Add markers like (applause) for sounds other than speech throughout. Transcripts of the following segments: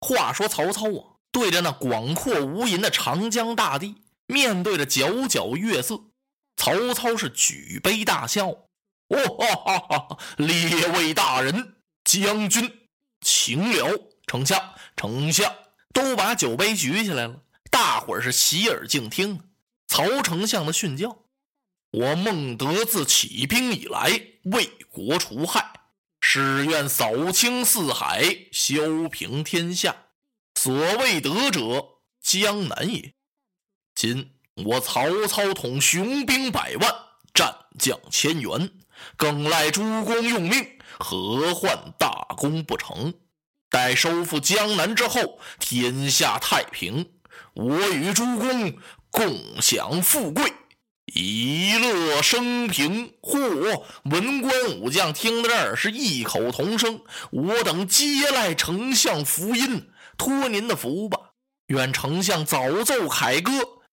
话说曹操啊，对着那广阔无垠的长江大地，面对着皎皎月色，曹操是举杯大笑。哦哈哈哈！列位大人、将军，请了！丞相、丞相都把酒杯举起来了，大伙儿是洗耳静听。曹丞相的训教：我孟德自起兵以来，为国除害。誓愿扫清四海，修平天下。所谓德者，江南也。今我曹操统雄兵百万，战将千员，更赖诸公用命，何患大功不成？待收复江南之后，天下太平，我与诸公共享富贵。一乐升平，嚯！文官武将听到这儿是异口同声：“我等皆赖丞相福音，托您的福吧！愿丞相早奏凯歌，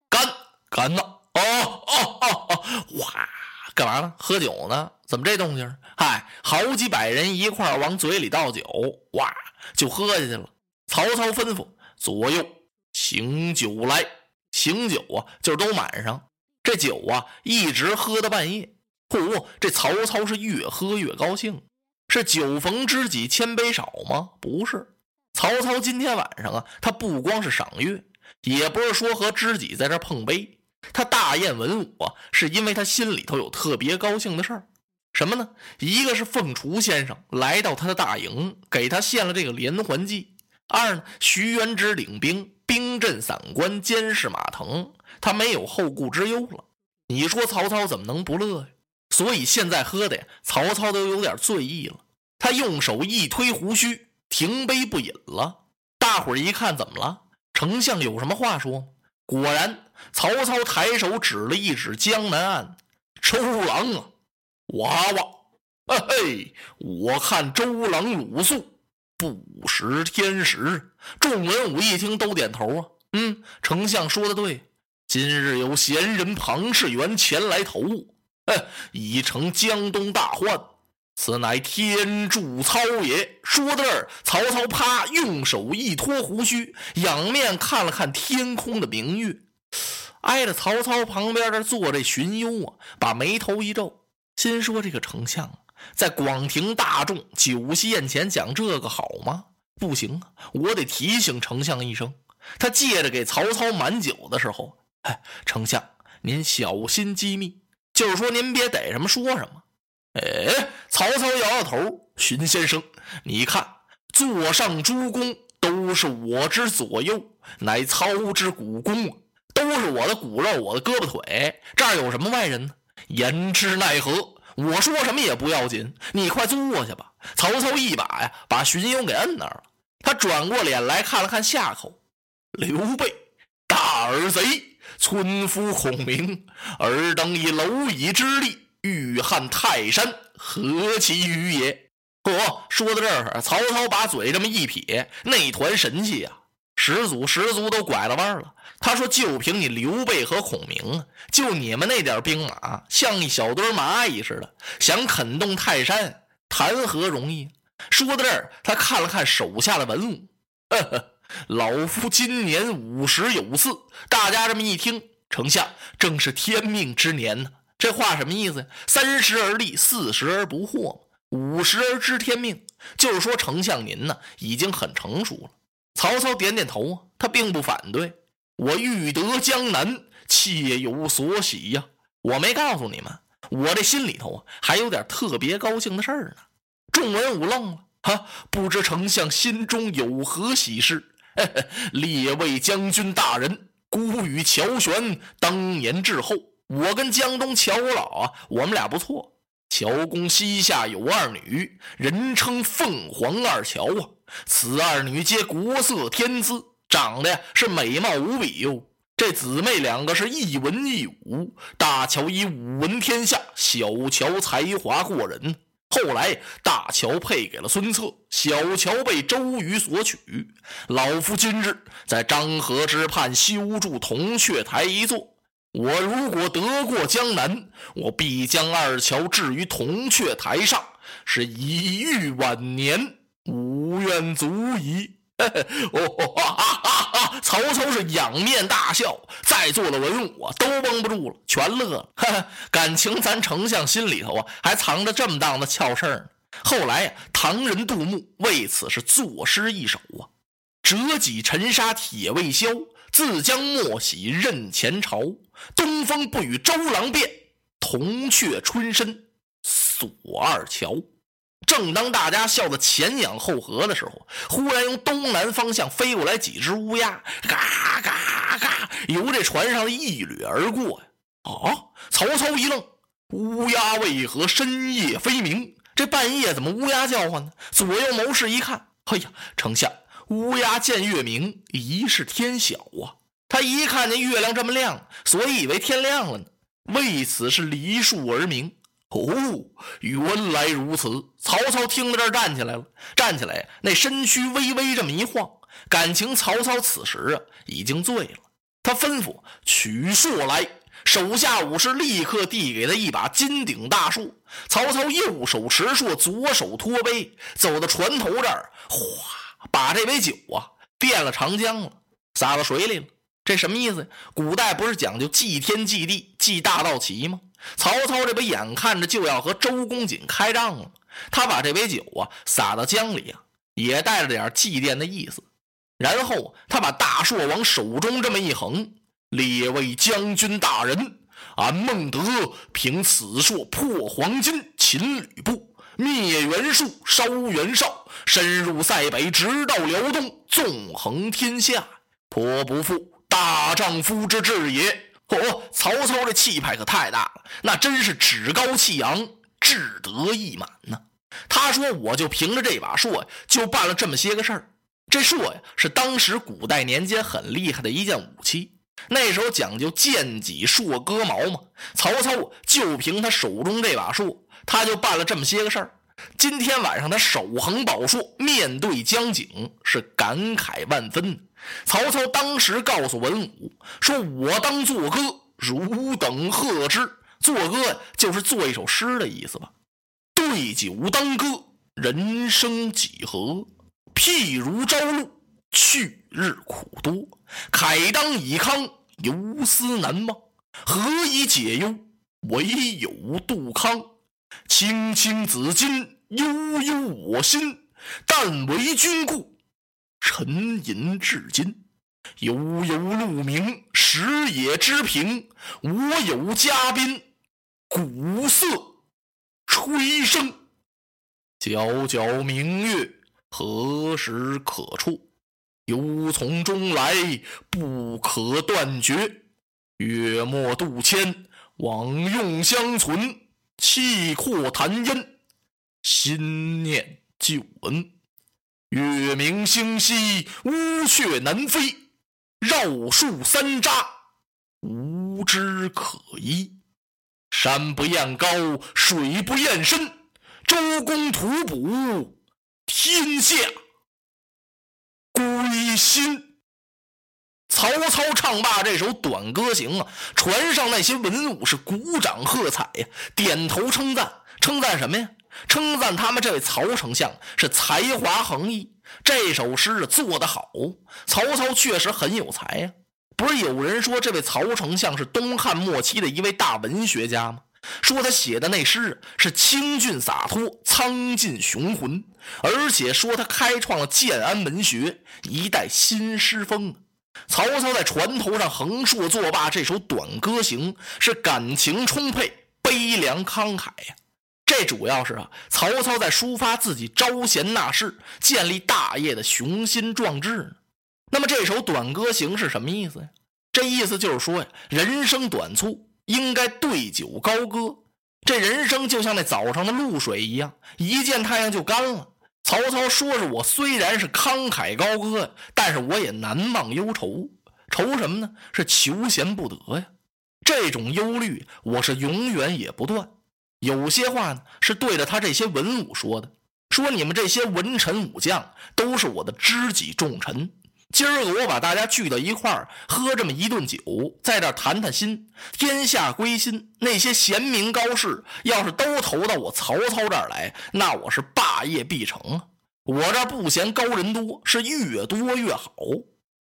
干干呐！”哦哦哦哦！哇，干嘛呢？喝酒呢？怎么这动静？嗨，好几百人一块往嘴里倒酒，哇，就喝下去了。曹操吩咐左右醒酒来，醒酒啊，就是都满上。这酒啊，一直喝到半夜。嚯，这曹操是越喝越高兴。是酒逢知己千杯少吗？不是。曹操今天晚上啊，他不光是赏月，也不是说和知己在这碰杯，他大宴文武啊，是因为他心里头有特别高兴的事儿。什么呢？一个是凤雏先生来到他的大营，给他献了这个连环计；二呢，徐元直领兵，兵镇散关，监视马腾。他没有后顾之忧了，你说曹操怎么能不乐呀？所以现在喝的，曹操都有点醉意了。他用手一推胡须，停杯不饮了。大伙儿一看，怎么了？丞相有什么话说？果然，曹操抬手指了一指江南岸，周郎啊，娃娃，哎嘿，我看周郎鲁肃不识天时。众文武一听，都点头啊。嗯，丞相说的对。今日有贤人庞士元前来投物，哎，已成江东大患，此乃天助操也。说到这儿，曹操啪用手一托胡须，仰面看了看天空的明月。挨着曹操旁边这坐这荀攸啊，把眉头一皱，心说：“这个丞相在广庭大众酒席宴前讲这个好吗？不行啊，我得提醒丞相一声。”他借着给曹操满酒的时候。哎丞相，您小心机密，就是说您别逮什么说什么。哎，曹操摇摇头，荀先生，你看，座上诸公都是我之左右，乃操之股肱，都是我的骨肉，我的胳膊腿，这儿有什么外人呢？言之奈何？我说什么也不要紧，你快坐下吧。曹操一把呀，把荀攸给摁那儿了。他转过脸来看了看夏口，刘备，大耳贼。村夫孔明，尔等以蝼蚁之力欲撼泰山，何其愚也！哦，说到这儿，曹操把嘴这么一撇，那团神气啊，十足十足都拐了弯了。他说：“就凭你刘备和孔明，就你们那点兵马，像一小堆蚂蚁似的，想啃动泰山，谈何容易？”说到这儿，他看了看手下的文武，呵呵。老夫今年五十有四，大家这么一听，丞相正是天命之年呢。这话什么意思呀？三十而立，四十而不惑五十而知天命，就是说丞相您呢已经很成熟了。曹操点点头啊，他并不反对。我欲得江南，切有所喜呀。我没告诉你们，我这心里头啊还有点特别高兴的事儿呢。众文武愣了，哈，不知丞相心中有何喜事？列位将军大人，孤与乔玄当年至厚，我跟江东乔老啊，我们俩不错。乔公膝下有二女，人称凤凰二乔啊。此二女皆国色天姿，长得是美貌无比哟。这姊妹两个是一文一武，大乔以武闻天下，小乔才华过人。后来，大乔配给了孙策，小乔被周瑜所娶。老夫今日在漳河之畔修筑铜雀台一座。我如果得过江南，我必将二乔置于铜雀台上，是以育晚年，无怨足矣。(laughs) 哦哈哈哈！(laughs) 曹操是仰面大笑，在座的文武啊都绷不住了，全乐了。哈 (laughs) 哈感情咱丞相心里头啊还藏着这么档子俏事儿呢。后来呀，唐人杜牧为此是作诗一首啊：“折戟沉沙铁未销，自将莫喜任前朝。东风不与周郎便，铜雀春深锁二乔。”正当大家笑得前仰后合的时候，忽然由东南方向飞过来几只乌鸦，嘎嘎嘎，由这船上一掠而过呀！啊！曹操一愣，乌鸦为何深夜飞鸣？这半夜怎么乌鸦叫唤呢？左右谋士一看，哎呀，丞相，乌鸦见月明，疑是天晓啊！他一看见月亮这么亮，所以以为天亮了呢，为此是离树而鸣。哦，原来如此。曹操听到这儿，站起来了。站起来，那身躯微微这么一晃，感情曹操此时啊已经醉了。他吩咐取槊来，手下武士立刻递给他一把金顶大槊。曹操右手持槊，左手托杯，走到船头这儿，哗，把这杯酒啊变了长江了，撒到水里了。这什么意思？古代不是讲究祭天祭地祭大道旗吗？曹操这不眼看着就要和周公瑾开仗了，他把这杯酒啊洒到江里啊，也带着点祭奠的意思。然后他把大槊往手中这么一横，列位将军大人，俺孟德凭此槊破黄巾，擒吕布，灭袁术，烧袁绍，深入塞北，直到辽东，纵横天下，颇不负大丈夫之志也。嚯！曹操这气派可太大了，那真是趾高气扬、志得意满呢。他说：“我就凭着这把槊，就办了这么些个事儿。这槊呀，是当时古代年间很厉害的一件武器。那时候讲究剑戟槊戈矛嘛。曹操就凭他手中这把槊，他就办了这么些个事儿。今天晚上他手横宝槊，面对江景，是感慨万分。”曹操当时告诉文武说：“我当作歌，汝等贺之。作歌就是做一首诗的意思吧。对酒当歌，人生几何？譬如朝露，去日苦多。慨当以慷，犹思难忘。何以解忧？唯有杜康。青青子衿，悠悠我心。但为君故。”沉吟至今，悠悠鹿鸣，食野之苹。我有嘉宾，鼓瑟吹笙。皎皎明月，何时可出？忧从中来，不可断绝。月末渡迁，往用相存。气阔谈烟，心念旧闻。月明星稀，乌鹊南飞，绕树三匝，无枝可依。山不厌高，水不厌深，周公吐哺，天下归心。曹操唱罢这首短歌行啊，船上那些文武是鼓掌喝彩呀，点头称赞，称赞什么呀？称赞他们这位曹丞相是才华横溢，这首诗做得好。曹操确实很有才呀，不是有人说这位曹丞相是东汉末期的一位大文学家吗？说他写的那诗是清俊洒脱、苍劲雄浑，而且说他开创了建安文学一代新诗风。曹操在船头上横槊作罢这首短歌行，是感情充沛、悲凉慷慨呀。这主要是啊，曹操在抒发自己招贤纳士、建立大业的雄心壮志呢。那么这首短歌行是什么意思呀？这意思就是说呀，人生短促，应该对酒高歌。这人生就像那早上的露水一样，一见太阳就干了。曹操说是我虽然是慷慨高歌，但是我也难忘忧愁。愁什么呢？是求贤不得呀。这种忧虑，我是永远也不断。有些话呢，是对着他这些文武说的，说你们这些文臣武将都是我的知己重臣。今儿个我把大家聚到一块儿，喝这么一顿酒，在这谈谈心，天下归心。那些贤明高士要是都投到我曹操这儿来，那我是霸业必成啊！我这不嫌高人多，是越多越好。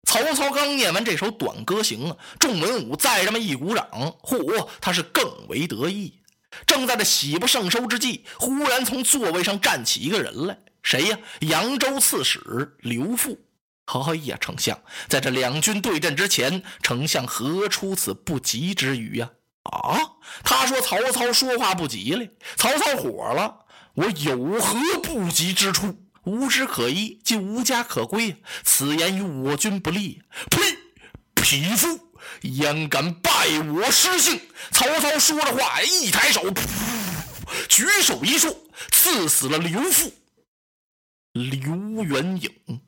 曹操刚念完这首短歌行啊，众文武再这么一鼓掌，嚯，他是更为得意。正在这喜不胜收之际，忽然从座位上站起一个人来，谁呀？扬州刺史刘馥。哎呀，丞相，在这两军对阵之前，丞相何出此不吉之语呀？啊！他说曹操说话不吉利，曹操火了。我有何不吉之处？无枝可依，就无家可归。此言与我军不利。呸！匹夫，焉敢败我失信？曹操说着话，一抬手，噗举手一竖，刺死了刘馥。刘元颖。